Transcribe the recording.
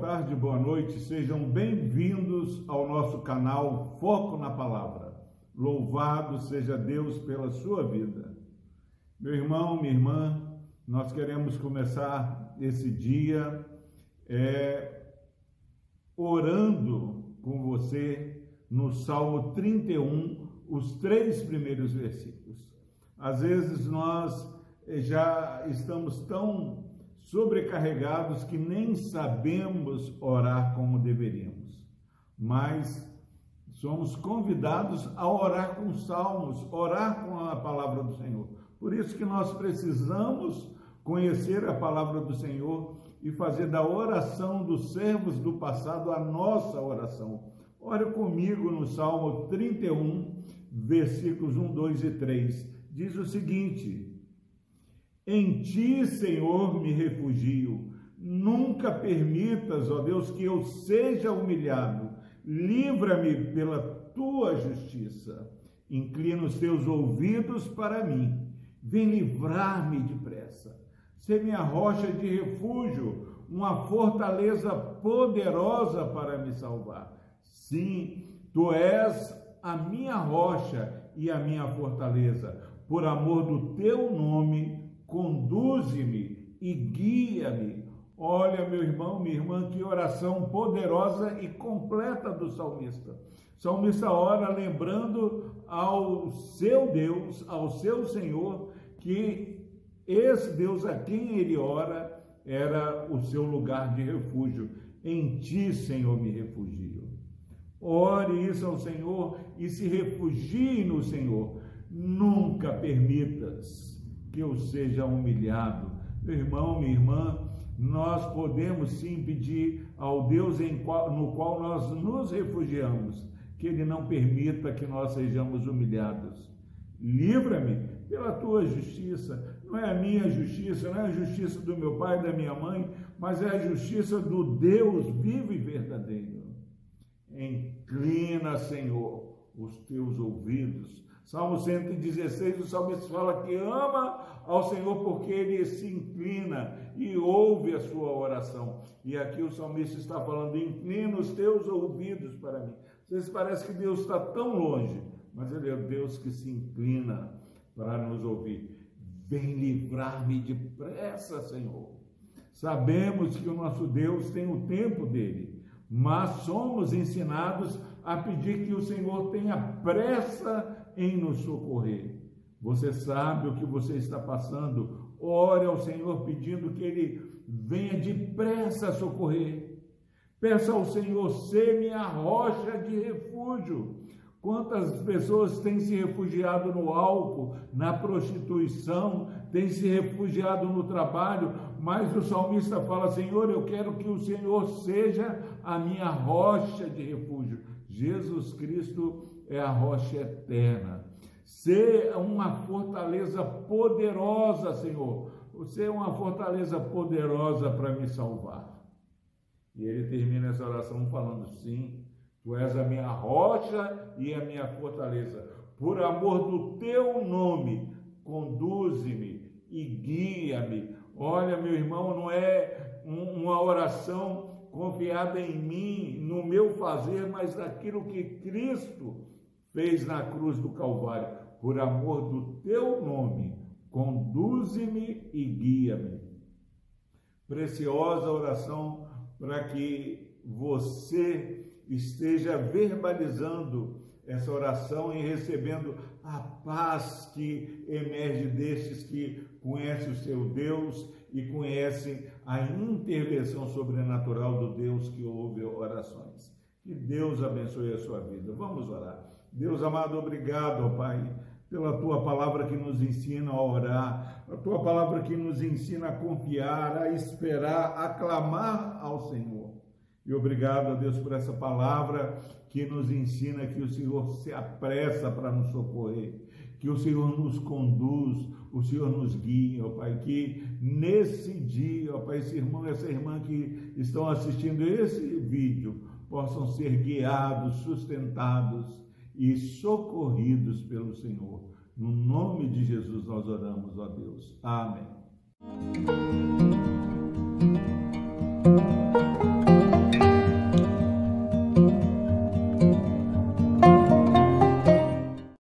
tarde, boa noite, sejam bem-vindos ao nosso canal Foco na Palavra. Louvado seja Deus pela sua vida. Meu irmão, minha irmã, nós queremos começar esse dia é, orando com você no Salmo 31, os três primeiros versículos. Às vezes nós já estamos tão sobrecarregados que nem sabemos orar como deveríamos. Mas somos convidados a orar com salmos, orar com a palavra do Senhor. Por isso que nós precisamos conhecer a palavra do Senhor e fazer da oração dos servos do passado a nossa oração. Ore comigo no Salmo 31, versículos 1, 2 e 3. Diz o seguinte: em ti, Senhor, me refugio. Nunca permitas, ó Deus, que eu seja humilhado. Livra-me pela tua justiça. Inclina os teus ouvidos para mim. Vem livrar-me depressa. Ser minha rocha de refúgio, uma fortaleza poderosa para me salvar. Sim, tu és a minha rocha e a minha fortaleza. Por amor do teu nome, conduze-me e guia-me. Olha, meu irmão, minha irmã, que oração poderosa e completa do salmista. O salmista ora lembrando ao seu Deus, ao seu Senhor, que esse Deus a quem ele ora era o seu lugar de refúgio. Em ti, Senhor, me refugio. Ore isso ao Senhor e se refugie no Senhor. Nunca permitas que eu seja humilhado. Meu irmão, minha irmã, nós podemos sim pedir ao Deus qual, no qual nós nos refugiamos, que Ele não permita que nós sejamos humilhados. Livra-me pela tua justiça. Não é a minha justiça, não é a justiça do meu pai, da minha mãe, mas é a justiça do Deus vivo e verdadeiro. Inclina, Senhor, os teus ouvidos Salmo 116, o salmista fala que ama ao Senhor porque ele se inclina e ouve a sua oração. E aqui o salmista está falando: inclina os teus ouvidos para mim. Vocês parece que Deus está tão longe, mas Ele é Deus que se inclina para nos ouvir. Vem livrar-me depressa, Senhor. Sabemos que o nosso Deus tem o tempo dele, mas somos ensinados a pedir que o Senhor tenha pressa em nos socorrer. Você sabe o que você está passando. Ore ao Senhor pedindo que Ele venha depressa socorrer. Peça ao Senhor ser minha rocha de refúgio. Quantas pessoas têm se refugiado no álcool, na prostituição, têm se refugiado no trabalho, mas o salmista fala: Senhor, eu quero que o Senhor seja a minha rocha de refúgio. Jesus Cristo é a rocha eterna. Ser uma fortaleza poderosa, Senhor. Você é uma fortaleza poderosa para me salvar. E ele termina essa oração falando: Sim, tu és a minha rocha e a minha fortaleza. Por amor do teu nome, conduze-me e guia-me. Olha, meu irmão, não é uma oração confiada em mim, no meu fazer, mas naquilo que Cristo fez na cruz do Calvário, por amor do teu nome, conduze-me e guia-me. Preciosa oração para que você esteja verbalizando essa oração e recebendo a paz que emerge destes que conhecem o seu Deus e conhecem a intervenção sobrenatural do Deus que ouve orações. Que Deus abençoe a sua vida. Vamos orar. Deus amado, obrigado, ó Pai, pela tua palavra que nos ensina a orar, a tua palavra que nos ensina a confiar, a esperar, a clamar ao Senhor. E obrigado, ó Deus, por essa palavra que nos ensina que o Senhor se apressa para nos socorrer, que o Senhor nos conduz, o Senhor nos guia, ó Pai, que nesse dia, ó Pai, esse irmão e essa irmã que estão assistindo esse vídeo possam ser guiados, sustentados e socorridos pelo Senhor. No nome de Jesus nós oramos, ó Deus. Amém.